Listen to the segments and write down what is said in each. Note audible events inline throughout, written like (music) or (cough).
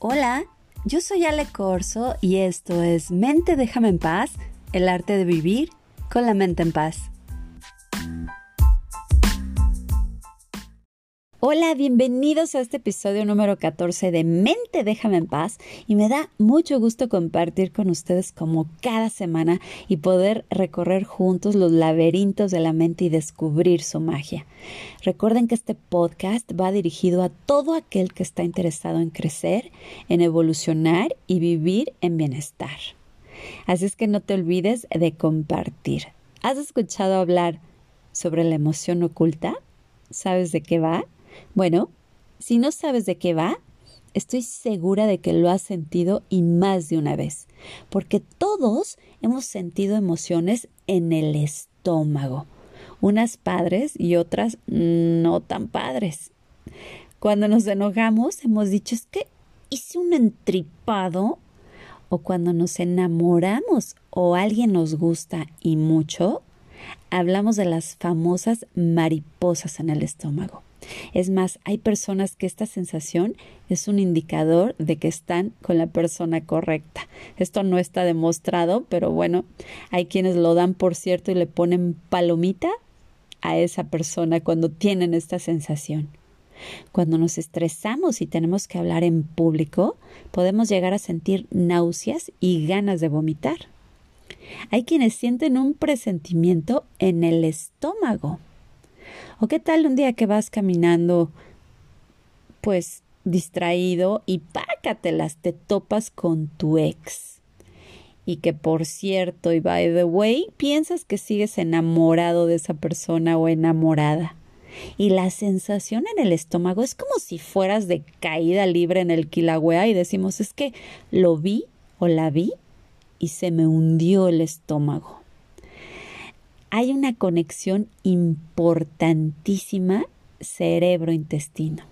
Hola, yo soy Ale Corso y esto es Mente Déjame en paz, el arte de vivir con la mente en paz. Hola, bienvenidos a este episodio número 14 de Mente Déjame en paz y me da mucho gusto compartir con ustedes como cada semana y poder recorrer juntos los laberintos de la mente y descubrir su magia. Recuerden que este podcast va dirigido a todo aquel que está interesado en crecer, en evolucionar y vivir en bienestar. Así es que no te olvides de compartir. ¿Has escuchado hablar sobre la emoción oculta? ¿Sabes de qué va? Bueno, si no sabes de qué va, estoy segura de que lo has sentido y más de una vez, porque todos hemos sentido emociones en el estómago, unas padres y otras no tan padres. Cuando nos enojamos hemos dicho es que hice un entripado o cuando nos enamoramos o alguien nos gusta y mucho, hablamos de las famosas mariposas en el estómago. Es más, hay personas que esta sensación es un indicador de que están con la persona correcta. Esto no está demostrado, pero bueno, hay quienes lo dan por cierto y le ponen palomita a esa persona cuando tienen esta sensación. Cuando nos estresamos y tenemos que hablar en público, podemos llegar a sentir náuseas y ganas de vomitar. Hay quienes sienten un presentimiento en el estómago. ¿O qué tal un día que vas caminando, pues distraído y pácatelas, te topas con tu ex? Y que por cierto, y by the way, piensas que sigues enamorado de esa persona o enamorada. Y la sensación en el estómago es como si fueras de caída libre en el Kilauea y decimos, es que lo vi o la vi y se me hundió el estómago hay una conexión importantísima cerebro-intestino.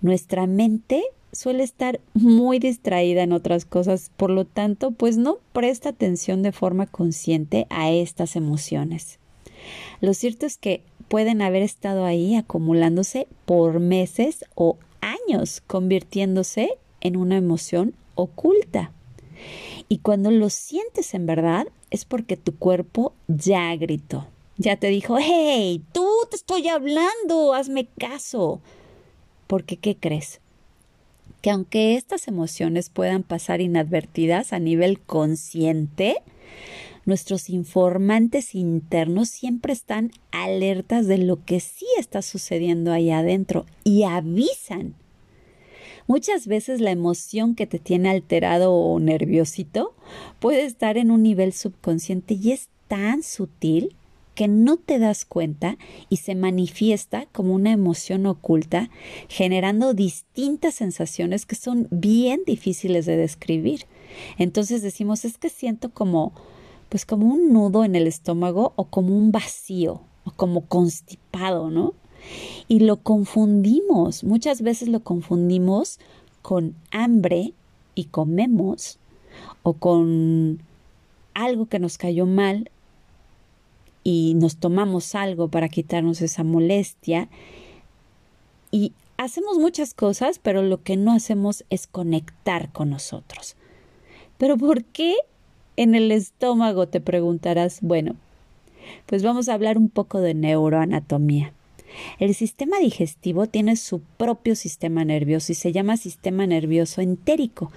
Nuestra mente suele estar muy distraída en otras cosas, por lo tanto, pues no presta atención de forma consciente a estas emociones. Lo cierto es que pueden haber estado ahí acumulándose por meses o años, convirtiéndose en una emoción oculta. Y cuando lo sientes en verdad es porque tu cuerpo ya gritó. Ya te dijo, hey, tú te estoy hablando, hazme caso. Porque, ¿qué crees? Que aunque estas emociones puedan pasar inadvertidas a nivel consciente, nuestros informantes internos siempre están alertas de lo que sí está sucediendo ahí adentro y avisan Muchas veces la emoción que te tiene alterado o nerviosito puede estar en un nivel subconsciente y es tan sutil que no te das cuenta y se manifiesta como una emoción oculta, generando distintas sensaciones que son bien difíciles de describir. Entonces decimos, es que siento como pues como un nudo en el estómago o como un vacío o como constipado, ¿no? Y lo confundimos, muchas veces lo confundimos con hambre y comemos o con algo que nos cayó mal y nos tomamos algo para quitarnos esa molestia y hacemos muchas cosas, pero lo que no hacemos es conectar con nosotros. Pero ¿por qué en el estómago? Te preguntarás. Bueno, pues vamos a hablar un poco de neuroanatomía. El sistema digestivo tiene su propio sistema nervioso y se llama sistema nervioso entérico.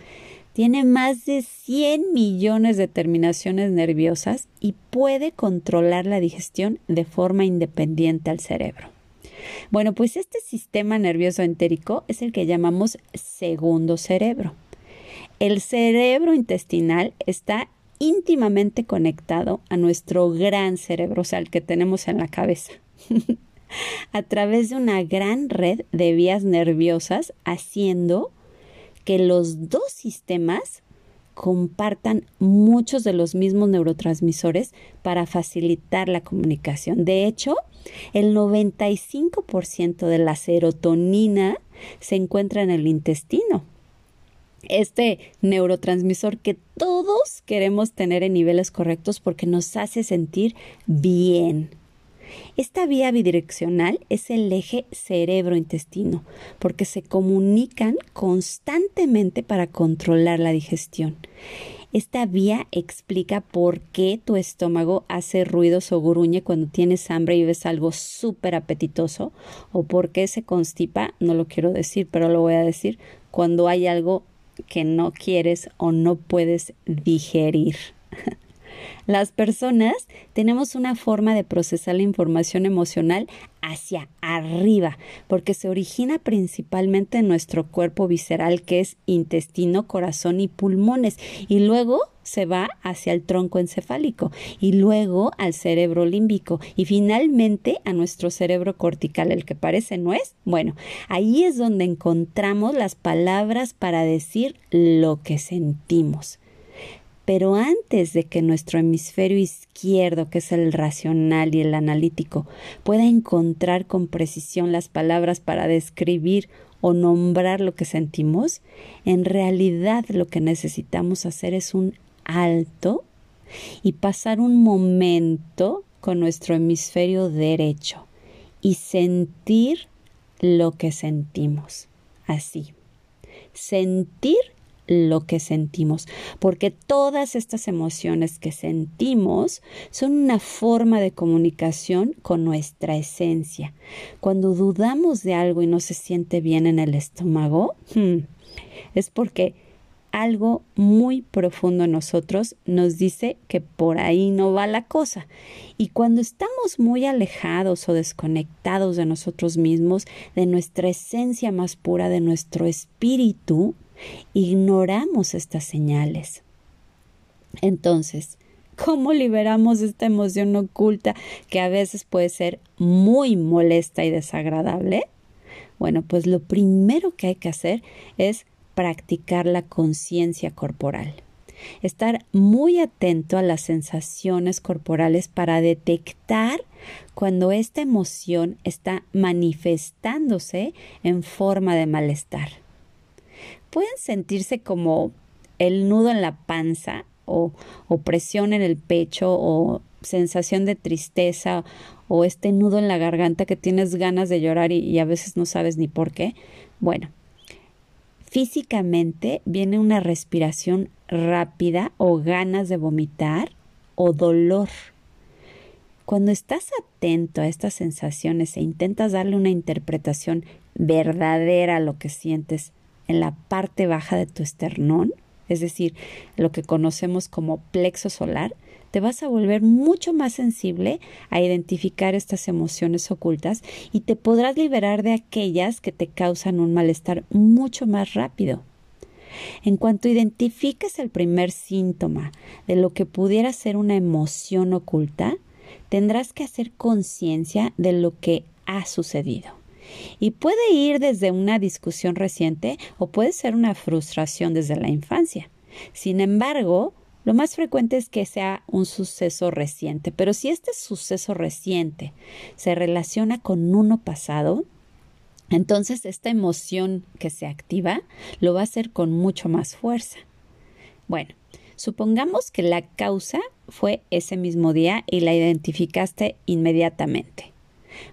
Tiene más de 100 millones de terminaciones nerviosas y puede controlar la digestión de forma independiente al cerebro. Bueno, pues este sistema nervioso entérico es el que llamamos segundo cerebro. El cerebro intestinal está íntimamente conectado a nuestro gran cerebro, o sea, el que tenemos en la cabeza. (laughs) a través de una gran red de vías nerviosas, haciendo que los dos sistemas compartan muchos de los mismos neurotransmisores para facilitar la comunicación. De hecho, el 95% de la serotonina se encuentra en el intestino. Este neurotransmisor que todos queremos tener en niveles correctos porque nos hace sentir bien, Esta vía bidireccional es el eje cerebro-intestino, porque se comunican constantemente para controlar la digestión. Esta vía explica por qué tu estómago hace ruidos o gruñe cuando tienes hambre y ves algo súper apetitoso, o por qué se constipa, no lo quiero decir, pero lo voy a decir, cuando hay algo que no quieres o no puedes digerir. (laughs) Las personas tenemos una forma de procesar la información emocional hacia arriba, porque se origina principalmente en nuestro cuerpo visceral, que es intestino, corazón y pulmones, y luego se va hacia el tronco encefálico y luego al cerebro límbico y finalmente a nuestro cerebro cortical, el que parece no es. Bueno, ahí es donde encontramos las palabras para decir lo que sentimos. Pero antes de que nuestro hemisferio izquierdo, que es el racional y el analítico, pueda encontrar con precisión las palabras para describir o nombrar lo que sentimos, en realidad lo que necesitamos hacer es un alto y pasar un momento con nuestro hemisferio derecho y sentir lo que sentimos. Así. Sentir lo que sentimos, porque todas estas emociones que sentimos son una forma de comunicación con nuestra esencia. Cuando dudamos de algo y no se siente bien en el estómago, hmm, es porque algo muy profundo en nosotros nos dice que por ahí no va la cosa. Y cuando estamos muy alejados o desconectados de nosotros mismos, de nuestra esencia más pura, de nuestro espíritu, ignoramos estas señales. Entonces, ¿cómo liberamos esta emoción oculta que a veces puede ser muy molesta y desagradable? Bueno, pues lo primero que hay que hacer es practicar la conciencia corporal. Estar muy atento a las sensaciones corporales para detectar cuando esta emoción está manifestándose en forma de malestar pueden sentirse como el nudo en la panza o, presión en el pecho o sensación de tristeza o este nudo en la garganta que tienes ganas de llorar y, y, a veces no sabes ni por qué. Bueno, físicamente viene una respiración rápida o ganas de vomitar o dolor. Cuando estás atento a estas sensaciones e intentas darle una interpretación verdadera a lo que sientes, en la parte baja de tu esternón, es decir, lo que conocemos como plexo solar, te vas a volver mucho más sensible a identificar estas emociones ocultas y te podrás liberar de aquellas que te causan un malestar mucho más rápido. En cuanto identifiques el primer síntoma de lo que pudiera ser una emoción oculta, tendrás que hacer conciencia de lo que ha sucedido. Y puede ir desde una discusión reciente o puede ser una frustración desde la infancia. Sin embargo, lo más frecuente es que sea un suceso reciente, pero si este suceso reciente se relaciona con uno pasado, entonces esta emoción que se activa lo va a hacer con mucho más fuerza. Bueno, supongamos que la causa fue ese mismo día y la identificaste inmediatamente.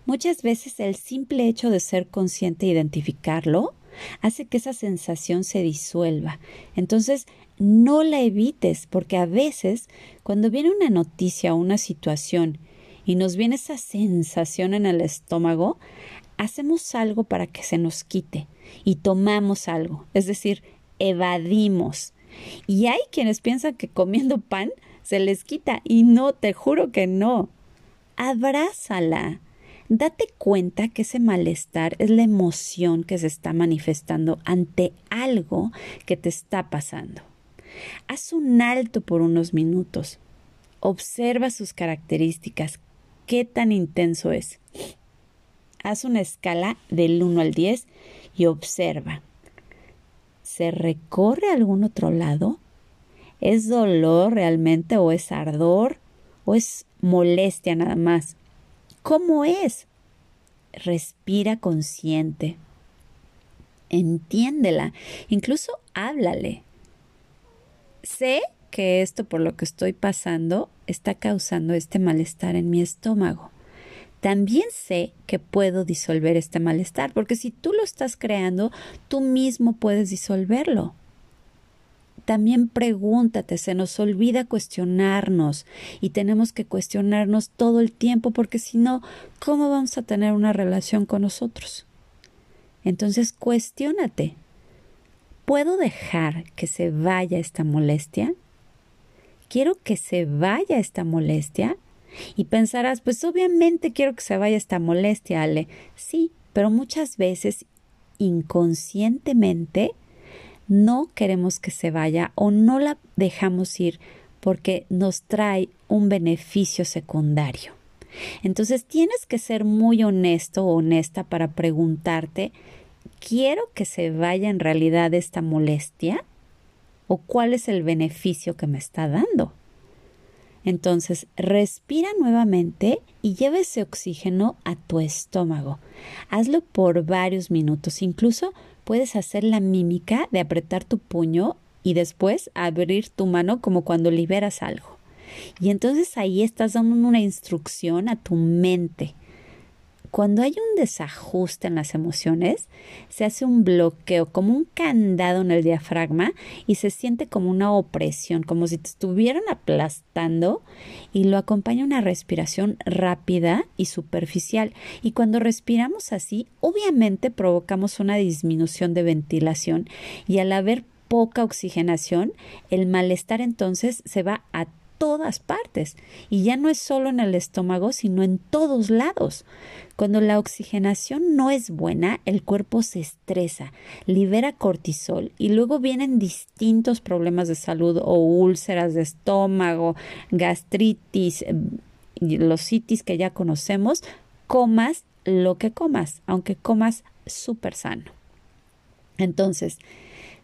Muchas veces el simple hecho de ser consciente e identificarlo hace que esa sensación se disuelva. Entonces, no la evites, porque a veces cuando viene una noticia o una situación y nos viene esa sensación en el estómago, hacemos algo para que se nos quite y tomamos algo, es decir, evadimos. Y hay quienes piensan que comiendo pan se les quita y no, te juro que no. Abrázala date cuenta que ese malestar es la emoción que se está manifestando ante algo que te está pasando. Haz un alto por unos minutos. Observa sus características. ¿Qué tan intenso es? Haz una escala del 1 al 10 y observa. ¿Se recorre a algún otro lado? ¿Es dolor realmente o es ardor o es molestia nada más? Cómo es. Respira consciente. Entiéndela. Incluso háblale. Sé que esto por lo que estoy pasando está causando este malestar en mi estómago. también sé que puedo disolver este malestar, porque si tú lo estás creando, tú mismo puedes disolverlo. También pregúntate, se nos olvida cuestionarnos y tenemos que cuestionarnos todo el tiempo porque si no, ¿cómo vamos a tener una relación con nosotros? Entonces, cuestiónate. ¿Puedo dejar que se vaya esta molestia? ¿Quiero que se vaya esta molestia? Y pensarás, pues obviamente quiero que se vaya esta molestia, Ale. Sí, pero muchas veces inconscientemente no queremos que se vaya o no la dejamos ir porque nos trae un beneficio secundario. Entonces tienes que ser muy honesto o honesta para preguntarte, ¿quiero que se vaya en realidad esta molestia? ¿O cuál es el beneficio que me está dando? Entonces, respira nuevamente y lleva ese oxígeno a tu estómago. Hazlo por varios minutos. Incluso puedes hacer la mímica de apretar tu puño y después abrir tu mano como cuando liberas algo. Y entonces ahí estás dando una instrucción a tu mente cuando hay un desajuste en las emociones, se hace un bloqueo, como un candado en el diafragma y se siente como una opresión, como si te estuvieran aplastando y lo acompaña una respiración rápida y superficial. Y cuando respiramos así, obviamente provocamos una disminución de ventilación y al haber poca oxigenación, el malestar entonces se va a todas partes y ya no es solo en el estómago, sino en todos lados. Cuando la oxigenación no es buena, el cuerpo se estresa, libera cortisol y luego vienen distintos problemas de salud o úlceras de estómago, gastritis, los citis que ya conocemos, comas lo que comas, aunque comas súper sano. Entonces,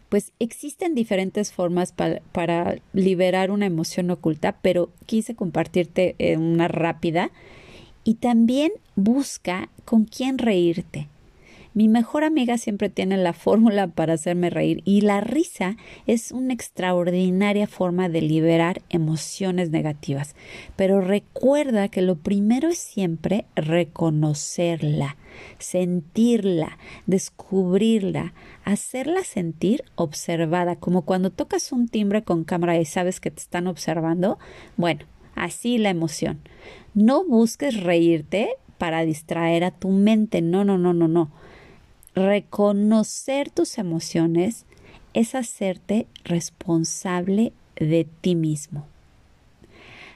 pues existen diferentes formas para liberar una emoción oculta, pero quise compartirte una rápida. Y también busca con quién reírte. Mi mejor amiga siempre tiene la fórmula para hacerme reír y la risa es una extraordinaria forma de liberar emociones negativas. Pero recuerda que lo primero es siempre reconocerla, sentirla, descubrirla, hacerla sentir observada, como cuando tocas un timbre con cámara y sabes que te están observando. Bueno, así la emoción. No busques reírte para distraer a tu mente, no, no, no, no, no Reconocer tus emociones es hacerte responsable de ti mismo.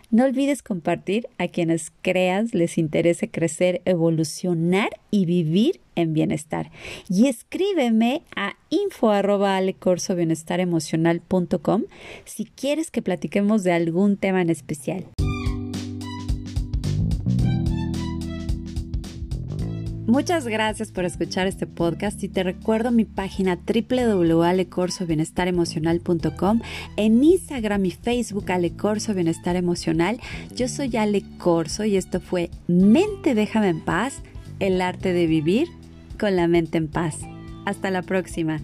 No olvides compartir a quienes creas les interese crecer, evolucionar y vivir en bienestar. Y escríbeme a info@alecorsobienestar.emocional.com si quieres que platiquemos de algún tema en especial. Muchas gracias por escuchar este podcast y te recuerdo mi página www.alecorsobienestar.emocional.com en Instagram y Facebook Ale Corso Bienestar Emocional. Yo soy Ale Corso y esto fue Mente Déjame en Paz, el arte de vivir con la mente en paz. Hasta la próxima.